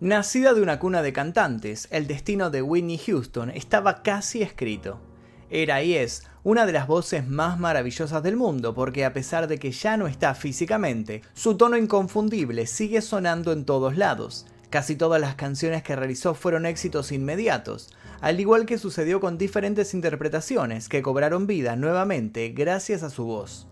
Nacida de una cuna de cantantes, el destino de Whitney Houston estaba casi escrito. Era y es una de las voces más maravillosas del mundo porque a pesar de que ya no está físicamente, su tono inconfundible sigue sonando en todos lados. Casi todas las canciones que realizó fueron éxitos inmediatos, al igual que sucedió con diferentes interpretaciones que cobraron vida nuevamente gracias a su voz.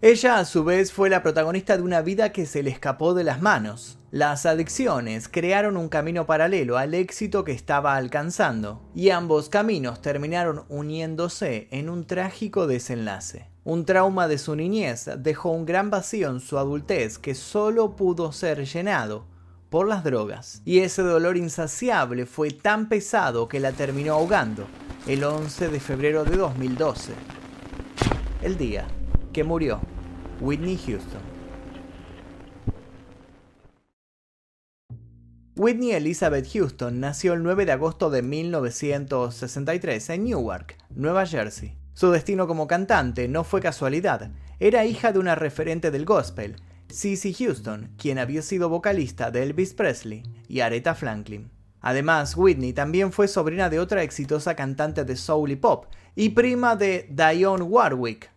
Ella a su vez fue la protagonista de una vida que se le escapó de las manos. Las adicciones crearon un camino paralelo al éxito que estaba alcanzando, y ambos caminos terminaron uniéndose en un trágico desenlace. Un trauma de su niñez dejó un gran vacío en su adultez que solo pudo ser llenado por las drogas. Y ese dolor insaciable fue tan pesado que la terminó ahogando el 11 de febrero de 2012. El día que murió Whitney Houston. Whitney Elizabeth Houston nació el 9 de agosto de 1963 en Newark, Nueva Jersey. Su destino como cantante no fue casualidad, era hija de una referente del gospel, Cissy Houston, quien había sido vocalista de Elvis Presley y Aretha Franklin. Además, Whitney también fue sobrina de otra exitosa cantante de soul y pop y prima de Dionne Warwick,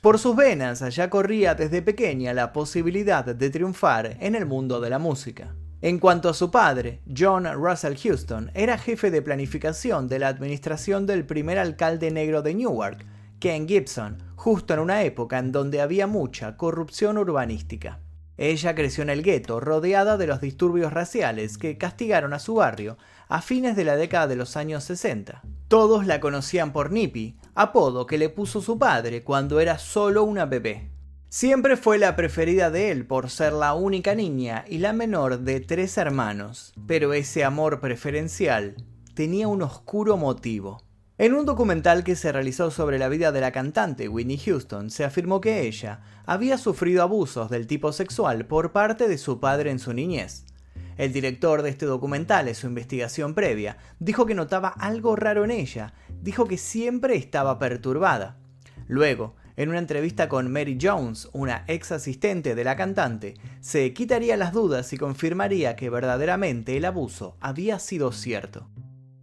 por sus venas ya corría desde pequeña la posibilidad de triunfar en el mundo de la música. En cuanto a su padre, John Russell Houston era jefe de planificación de la administración del primer alcalde negro de Newark, Ken Gibson, justo en una época en donde había mucha corrupción urbanística. Ella creció en el gueto, rodeada de los disturbios raciales que castigaron a su barrio a fines de la década de los años 60. Todos la conocían por Nippy, apodo que le puso su padre cuando era solo una bebé. Siempre fue la preferida de él por ser la única niña y la menor de tres hermanos, pero ese amor preferencial tenía un oscuro motivo. En un documental que se realizó sobre la vida de la cantante Whitney Houston, se afirmó que ella había sufrido abusos del tipo sexual por parte de su padre en su niñez. El director de este documental, en su investigación previa, dijo que notaba algo raro en ella, dijo que siempre estaba perturbada. Luego, en una entrevista con Mary Jones, una ex asistente de la cantante, se quitaría las dudas y confirmaría que verdaderamente el abuso había sido cierto.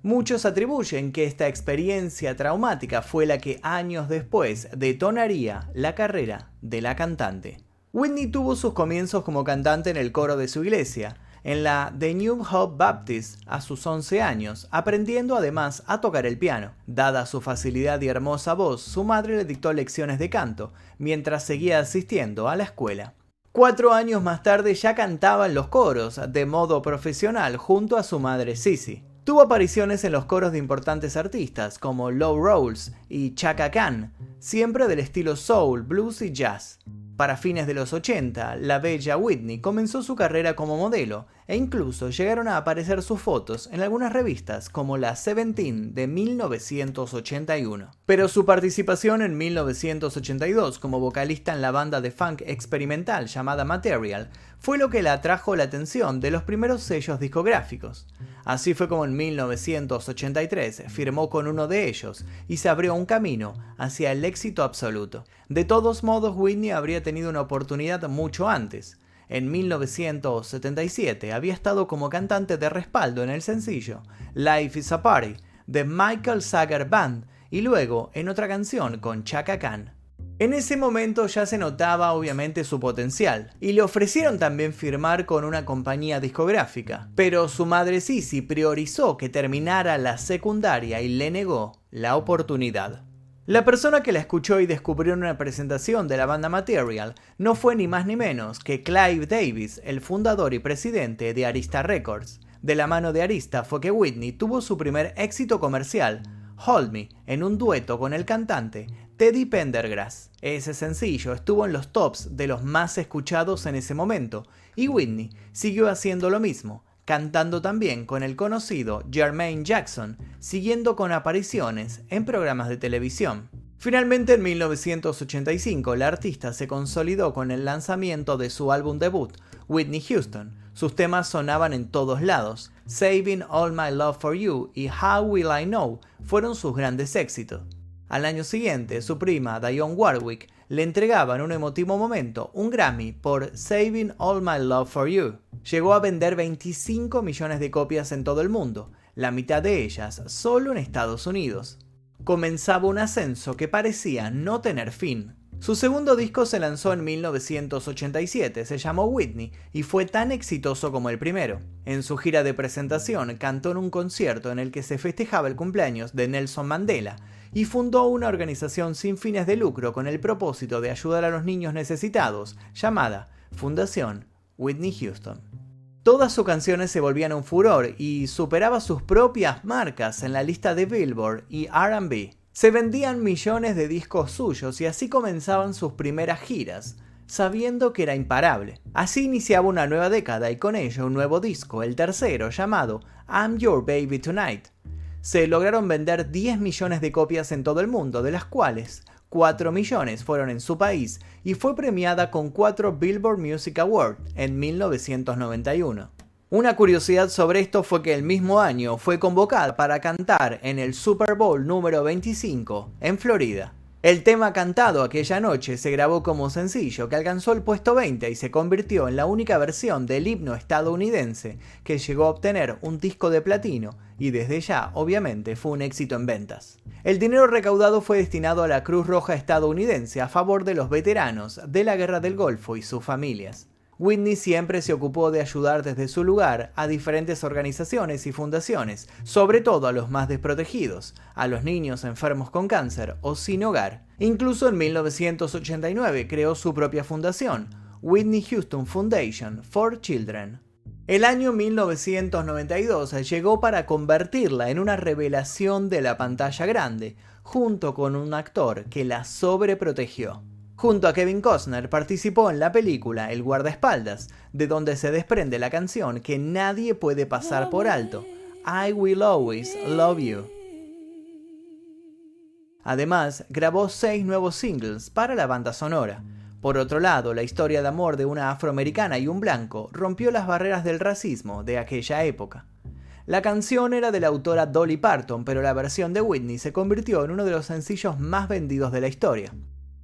Muchos atribuyen que esta experiencia traumática fue la que años después detonaría la carrera de la cantante. Whitney tuvo sus comienzos como cantante en el coro de su iglesia, en la The New Hope Baptist a sus 11 años, aprendiendo además a tocar el piano. Dada su facilidad y hermosa voz, su madre le dictó lecciones de canto, mientras seguía asistiendo a la escuela. Cuatro años más tarde ya cantaba en los coros, de modo profesional, junto a su madre Sissy. Tuvo apariciones en los coros de importantes artistas como Low Rolls y Chaka Khan, siempre del estilo soul, blues y jazz. Para fines de los 80, la bella Whitney comenzó su carrera como modelo e incluso llegaron a aparecer sus fotos en algunas revistas como la Seventeen de 1981. Pero su participación en 1982 como vocalista en la banda de funk experimental llamada Material fue lo que le atrajo la atención de los primeros sellos discográficos. Así fue como en 1983 firmó con uno de ellos y se abrió un camino hacia el éxito absoluto. De todos modos, Whitney habría tenido una oportunidad mucho antes. En 1977 había estado como cantante de respaldo en el sencillo Life is a Party de Michael Sager Band y luego en otra canción con Chaka Khan. En ese momento ya se notaba obviamente su potencial, y le ofrecieron también firmar con una compañía discográfica, pero su madre Sissy priorizó que terminara la secundaria y le negó la oportunidad. La persona que la escuchó y descubrió en una presentación de la banda Material no fue ni más ni menos que Clive Davis, el fundador y presidente de Arista Records. De la mano de Arista fue que Whitney tuvo su primer éxito comercial, Hold Me, en un dueto con el cantante Teddy Pendergrass. Ese sencillo estuvo en los tops de los más escuchados en ese momento, y Whitney siguió haciendo lo mismo, cantando también con el conocido Jermaine Jackson, siguiendo con apariciones en programas de televisión. Finalmente en 1985 la artista se consolidó con el lanzamiento de su álbum debut, Whitney Houston. Sus temas sonaban en todos lados. Saving All My Love for You y How Will I Know fueron sus grandes éxitos. Al año siguiente, su prima Dionne Warwick le entregaban en un emotivo momento un Grammy por Saving All My Love for You. Llegó a vender 25 millones de copias en todo el mundo, la mitad de ellas solo en Estados Unidos. Comenzaba un ascenso que parecía no tener fin. Su segundo disco se lanzó en 1987, se llamó Whitney y fue tan exitoso como el primero. En su gira de presentación cantó en un concierto en el que se festejaba el cumpleaños de Nelson Mandela y fundó una organización sin fines de lucro con el propósito de ayudar a los niños necesitados, llamada Fundación Whitney Houston. Todas sus canciones se volvían un furor y superaba sus propias marcas en la lista de Billboard y RB. Se vendían millones de discos suyos y así comenzaban sus primeras giras, sabiendo que era imparable. Así iniciaba una nueva década y con ello un nuevo disco, el tercero, llamado I'm Your Baby Tonight. Se lograron vender 10 millones de copias en todo el mundo, de las cuales 4 millones fueron en su país y fue premiada con 4 Billboard Music Awards en 1991. Una curiosidad sobre esto fue que el mismo año fue convocada para cantar en el Super Bowl número 25 en Florida. El tema cantado aquella noche se grabó como sencillo que alcanzó el puesto 20 y se convirtió en la única versión del himno estadounidense que llegó a obtener un disco de platino y desde ya obviamente fue un éxito en ventas. El dinero recaudado fue destinado a la Cruz Roja estadounidense a favor de los veteranos de la Guerra del Golfo y sus familias. Whitney siempre se ocupó de ayudar desde su lugar a diferentes organizaciones y fundaciones, sobre todo a los más desprotegidos, a los niños enfermos con cáncer o sin hogar. Incluso en 1989 creó su propia fundación, Whitney Houston Foundation for Children. El año 1992 llegó para convertirla en una revelación de la pantalla grande, junto con un actor que la sobreprotegió. Junto a Kevin Costner participó en la película El guardaespaldas, de donde se desprende la canción que nadie puede pasar por alto, I Will Always Love You. Además, grabó seis nuevos singles para la banda sonora. Por otro lado, la historia de amor de una afroamericana y un blanco rompió las barreras del racismo de aquella época. La canción era de la autora Dolly Parton, pero la versión de Whitney se convirtió en uno de los sencillos más vendidos de la historia.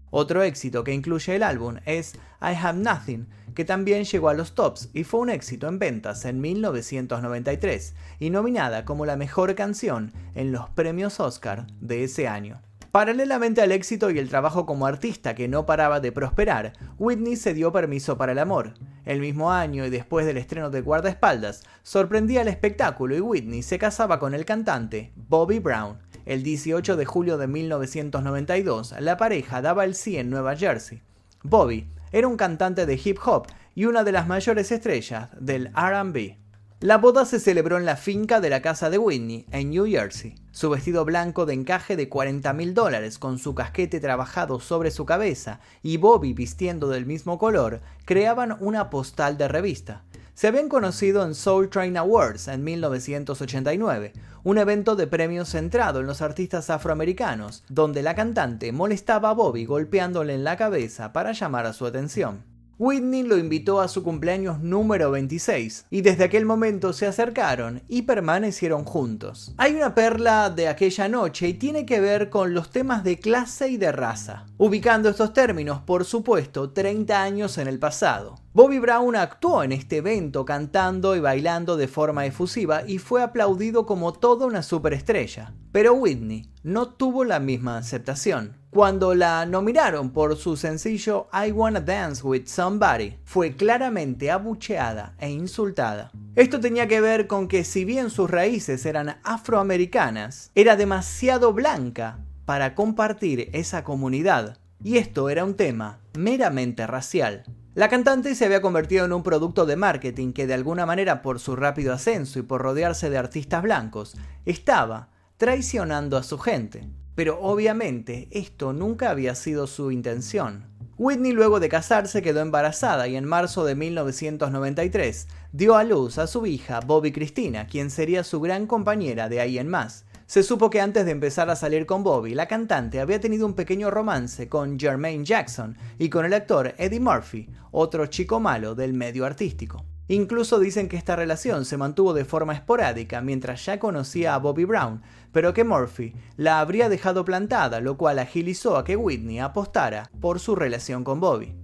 Otro éxito que incluye el álbum es I Have Nothing, que también llegó a los tops y fue un éxito en ventas en 1993 y nominada como la mejor canción en los premios Oscar de ese año. Paralelamente al éxito y el trabajo como artista que no paraba de prosperar, Whitney se dio permiso para el amor. El mismo año y después del estreno de Guardaespaldas, sorprendía el espectáculo y Whitney se casaba con el cantante Bobby Brown, el 18 de julio de 1992, la pareja daba el sí en Nueva Jersey. Bobby era un cantante de hip hop y una de las mayores estrellas del RB. La boda se celebró en la finca de la casa de Whitney, en New Jersey. Su vestido blanco de encaje de 40 mil dólares, con su casquete trabajado sobre su cabeza y Bobby vistiendo del mismo color, creaban una postal de revista se habían conocido en Soul Train Awards en 1989, un evento de premios centrado en los artistas afroamericanos, donde la cantante molestaba a Bobby golpeándole en la cabeza para llamar a su atención. Whitney lo invitó a su cumpleaños número 26 y desde aquel momento se acercaron y permanecieron juntos. Hay una perla de aquella noche y tiene que ver con los temas de clase y de raza, ubicando estos términos, por supuesto, 30 años en el pasado. Bobby Brown actuó en este evento cantando y bailando de forma efusiva y fue aplaudido como toda una superestrella. Pero Whitney no tuvo la misma aceptación. Cuando la nominaron por su sencillo I Wanna Dance with Somebody, fue claramente abucheada e insultada. Esto tenía que ver con que si bien sus raíces eran afroamericanas, era demasiado blanca para compartir esa comunidad. Y esto era un tema meramente racial. La cantante se había convertido en un producto de marketing que de alguna manera por su rápido ascenso y por rodearse de artistas blancos, estaba traicionando a su gente. Pero obviamente esto nunca había sido su intención. Whitney luego de casarse quedó embarazada y en marzo de 1993 dio a luz a su hija Bobby Cristina, quien sería su gran compañera de ahí en más. Se supo que antes de empezar a salir con Bobby, la cantante había tenido un pequeño romance con Jermaine Jackson y con el actor Eddie Murphy, otro chico malo del medio artístico. Incluso dicen que esta relación se mantuvo de forma esporádica mientras ya conocía a Bobby Brown, pero que Murphy la habría dejado plantada, lo cual agilizó a que Whitney apostara por su relación con Bobby.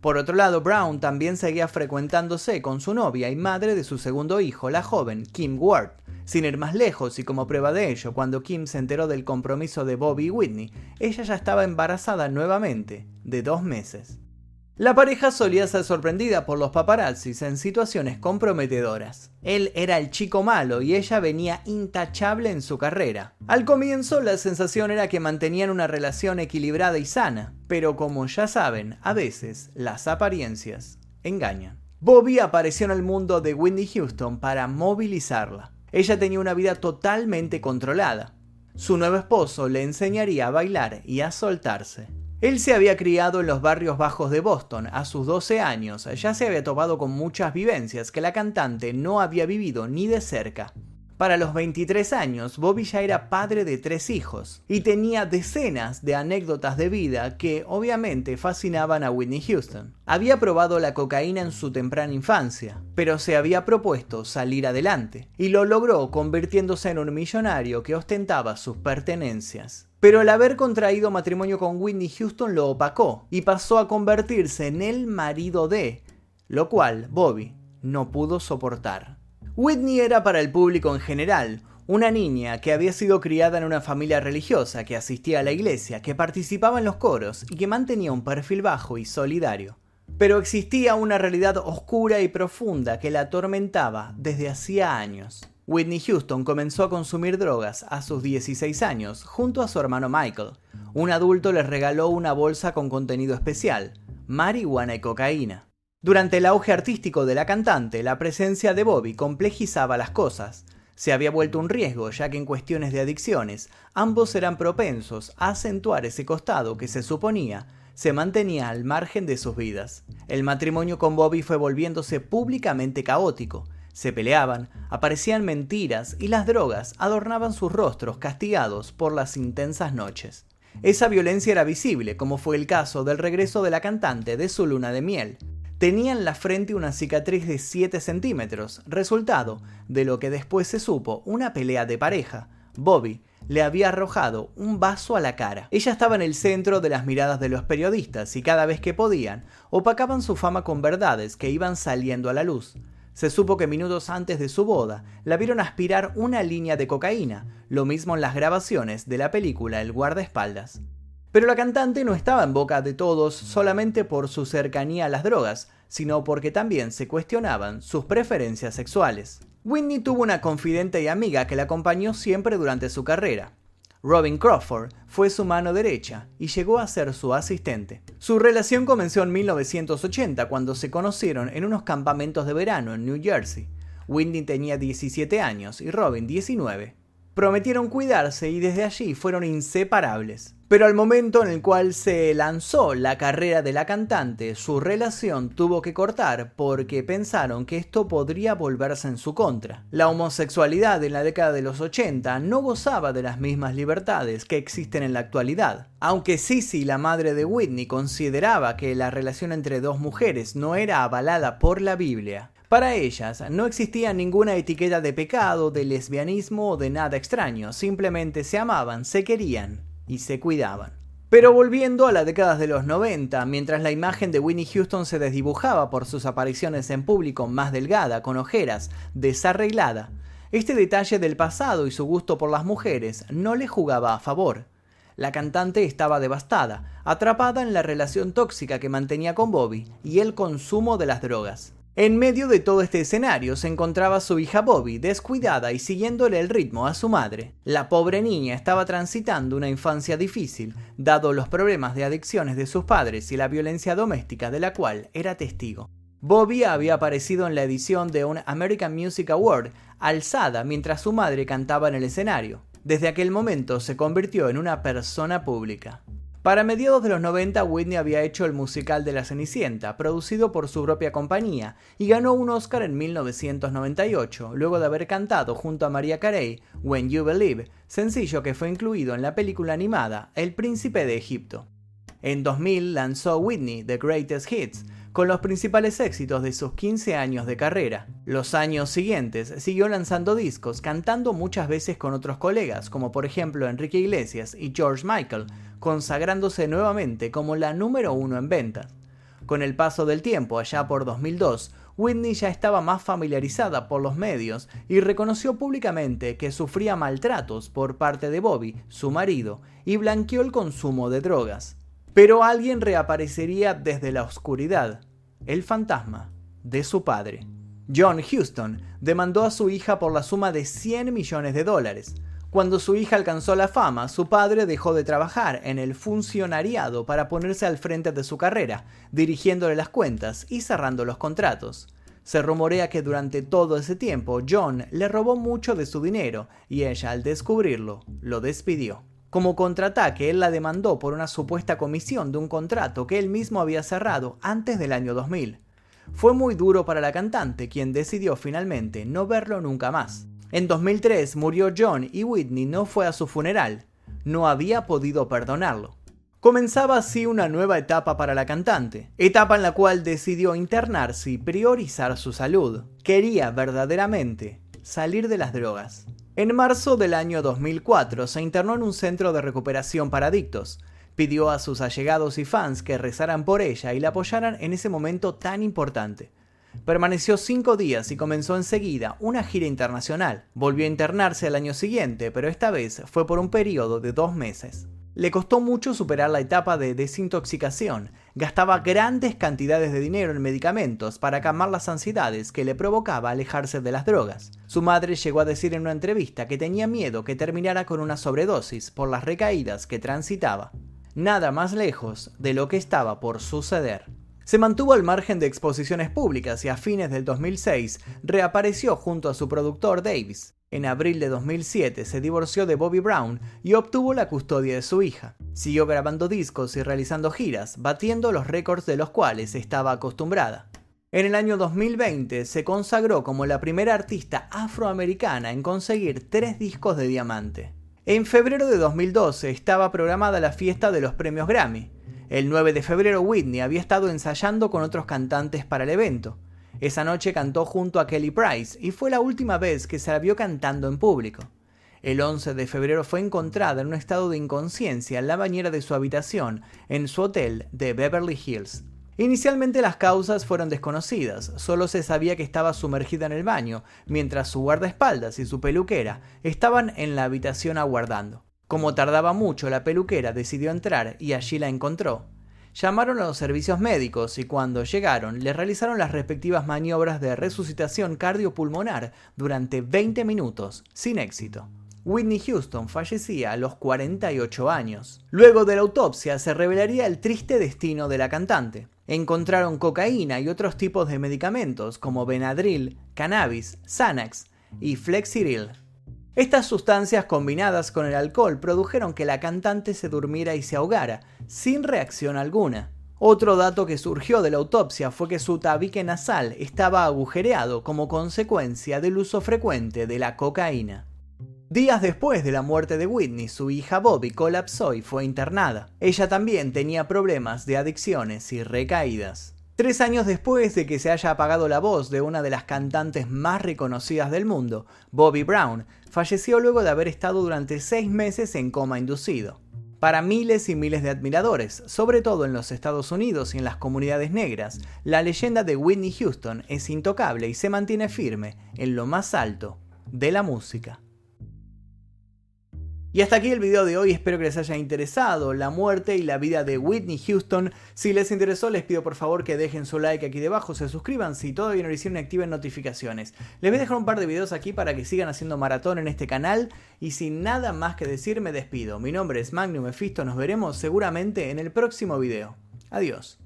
Por otro lado, Brown también seguía frecuentándose con su novia y madre de su segundo hijo, la joven Kim Ward. Sin ir más lejos y como prueba de ello, cuando Kim se enteró del compromiso de Bobby y Whitney, ella ya estaba embarazada nuevamente, de dos meses. La pareja solía ser sorprendida por los paparazzis en situaciones comprometedoras. Él era el chico malo y ella venía intachable en su carrera. Al comienzo la sensación era que mantenían una relación equilibrada y sana, pero como ya saben, a veces las apariencias engañan. Bobby apareció en el mundo de Whitney Houston para movilizarla. Ella tenía una vida totalmente controlada. Su nuevo esposo le enseñaría a bailar y a soltarse. Él se había criado en los barrios bajos de Boston. A sus 12 años ya se había topado con muchas vivencias que la cantante no había vivido ni de cerca. Para los 23 años, Bobby ya era padre de tres hijos y tenía decenas de anécdotas de vida que obviamente fascinaban a Whitney Houston. Había probado la cocaína en su temprana infancia, pero se había propuesto salir adelante y lo logró convirtiéndose en un millonario que ostentaba sus pertenencias. Pero el haber contraído matrimonio con Whitney Houston lo opacó y pasó a convertirse en el marido de, lo cual Bobby no pudo soportar. Whitney era para el público en general una niña que había sido criada en una familia religiosa, que asistía a la iglesia, que participaba en los coros y que mantenía un perfil bajo y solidario. Pero existía una realidad oscura y profunda que la atormentaba desde hacía años. Whitney Houston comenzó a consumir drogas a sus 16 años junto a su hermano Michael. Un adulto les regaló una bolsa con contenido especial, marihuana y cocaína. Durante el auge artístico de la cantante, la presencia de Bobby complejizaba las cosas. Se había vuelto un riesgo, ya que en cuestiones de adicciones, ambos eran propensos a acentuar ese costado que se suponía se mantenía al margen de sus vidas. El matrimonio con Bobby fue volviéndose públicamente caótico, se peleaban, aparecían mentiras y las drogas adornaban sus rostros castigados por las intensas noches. Esa violencia era visible, como fue el caso del regreso de la cantante de su luna de miel. Tenía en la frente una cicatriz de 7 centímetros, resultado de lo que después se supo una pelea de pareja. Bobby le había arrojado un vaso a la cara. Ella estaba en el centro de las miradas de los periodistas y cada vez que podían, opacaban su fama con verdades que iban saliendo a la luz. Se supo que minutos antes de su boda la vieron aspirar una línea de cocaína, lo mismo en las grabaciones de la película El guardaespaldas. Pero la cantante no estaba en boca de todos solamente por su cercanía a las drogas, sino porque también se cuestionaban sus preferencias sexuales. Whitney tuvo una confidente y amiga que la acompañó siempre durante su carrera, Robin Crawford fue su mano derecha y llegó a ser su asistente. Su relación comenzó en 1980 cuando se conocieron en unos campamentos de verano en New Jersey. Whitney tenía 17 años y Robin 19. Prometieron cuidarse y desde allí fueron inseparables. Pero al momento en el cual se lanzó la carrera de la cantante, su relación tuvo que cortar porque pensaron que esto podría volverse en su contra. La homosexualidad en la década de los 80 no gozaba de las mismas libertades que existen en la actualidad. Aunque Sissy, la madre de Whitney, consideraba que la relación entre dos mujeres no era avalada por la Biblia, para ellas no existía ninguna etiqueta de pecado, de lesbianismo o de nada extraño, simplemente se amaban, se querían y se cuidaban. Pero volviendo a las décadas de los 90, mientras la imagen de Winnie Houston se desdibujaba por sus apariciones en público más delgada, con ojeras, desarreglada, este detalle del pasado y su gusto por las mujeres no le jugaba a favor. La cantante estaba devastada, atrapada en la relación tóxica que mantenía con Bobby y el consumo de las drogas. En medio de todo este escenario se encontraba su hija Bobby, descuidada y siguiéndole el ritmo a su madre. La pobre niña estaba transitando una infancia difícil, dado los problemas de adicciones de sus padres y la violencia doméstica de la cual era testigo. Bobby había aparecido en la edición de un American Music Award, alzada mientras su madre cantaba en el escenario. Desde aquel momento se convirtió en una persona pública. Para mediados de los 90, Whitney había hecho el musical de La Cenicienta, producido por su propia compañía, y ganó un Oscar en 1998, luego de haber cantado junto a Maria Carey When You Believe, sencillo que fue incluido en la película animada El Príncipe de Egipto. En 2000 lanzó Whitney The Greatest Hits, con los principales éxitos de sus 15 años de carrera. Los años siguientes siguió lanzando discos, cantando muchas veces con otros colegas, como por ejemplo Enrique Iglesias y George Michael, consagrándose nuevamente como la número uno en ventas. Con el paso del tiempo, allá por 2002, Whitney ya estaba más familiarizada por los medios y reconoció públicamente que sufría maltratos por parte de Bobby, su marido, y blanqueó el consumo de drogas. Pero alguien reaparecería desde la oscuridad, el fantasma de su padre. John Houston demandó a su hija por la suma de 100 millones de dólares. Cuando su hija alcanzó la fama, su padre dejó de trabajar en el funcionariado para ponerse al frente de su carrera, dirigiéndole las cuentas y cerrando los contratos. Se rumorea que durante todo ese tiempo John le robó mucho de su dinero y ella al descubrirlo lo despidió. Como contraataque, él la demandó por una supuesta comisión de un contrato que él mismo había cerrado antes del año 2000. Fue muy duro para la cantante, quien decidió finalmente no verlo nunca más. En 2003 murió John y Whitney no fue a su funeral. No había podido perdonarlo. Comenzaba así una nueva etapa para la cantante, etapa en la cual decidió internarse y priorizar su salud. Quería verdaderamente salir de las drogas. En marzo del año 2004 se internó en un centro de recuperación para adictos. Pidió a sus allegados y fans que rezaran por ella y la apoyaran en ese momento tan importante. Permaneció cinco días y comenzó enseguida una gira internacional. Volvió a internarse al año siguiente, pero esta vez fue por un periodo de dos meses. Le costó mucho superar la etapa de desintoxicación. Gastaba grandes cantidades de dinero en medicamentos para calmar las ansiedades que le provocaba alejarse de las drogas. Su madre llegó a decir en una entrevista que tenía miedo que terminara con una sobredosis por las recaídas que transitaba. Nada más lejos de lo que estaba por suceder. Se mantuvo al margen de exposiciones públicas y a fines del 2006 reapareció junto a su productor Davis. En abril de 2007 se divorció de Bobby Brown y obtuvo la custodia de su hija. Siguió grabando discos y realizando giras, batiendo los récords de los cuales estaba acostumbrada. En el año 2020 se consagró como la primera artista afroamericana en conseguir tres discos de diamante. En febrero de 2012 estaba programada la fiesta de los premios Grammy. El 9 de febrero Whitney había estado ensayando con otros cantantes para el evento. Esa noche cantó junto a Kelly Price y fue la última vez que se la vio cantando en público. El 11 de febrero fue encontrada en un estado de inconsciencia en la bañera de su habitación en su hotel de Beverly Hills. Inicialmente las causas fueron desconocidas, solo se sabía que estaba sumergida en el baño, mientras su guardaespaldas y su peluquera estaban en la habitación aguardando. Como tardaba mucho, la peluquera decidió entrar y allí la encontró. Llamaron a los servicios médicos y cuando llegaron le realizaron las respectivas maniobras de resucitación cardiopulmonar durante 20 minutos, sin éxito. Whitney Houston fallecía a los 48 años. Luego de la autopsia se revelaría el triste destino de la cantante. Encontraron cocaína y otros tipos de medicamentos como Benadryl, cannabis, Xanax y Flexeril. Estas sustancias combinadas con el alcohol produjeron que la cantante se durmiera y se ahogara, sin reacción alguna. Otro dato que surgió de la autopsia fue que su tabique nasal estaba agujereado como consecuencia del uso frecuente de la cocaína. Días después de la muerte de Whitney, su hija Bobby colapsó y fue internada. Ella también tenía problemas de adicciones y recaídas. Tres años después de que se haya apagado la voz de una de las cantantes más reconocidas del mundo, Bobby Brown, falleció luego de haber estado durante seis meses en coma inducido. Para miles y miles de admiradores, sobre todo en los Estados Unidos y en las comunidades negras, la leyenda de Whitney Houston es intocable y se mantiene firme en lo más alto de la música. Y hasta aquí el video de hoy, espero que les haya interesado la muerte y la vida de Whitney Houston. Si les interesó les pido por favor que dejen su like aquí debajo, se suscriban si todavía no lo hicieron y activen notificaciones. Les voy a dejar un par de videos aquí para que sigan haciendo maratón en este canal y sin nada más que decir me despido. Mi nombre es Magnum Mephisto, nos veremos seguramente en el próximo video. Adiós.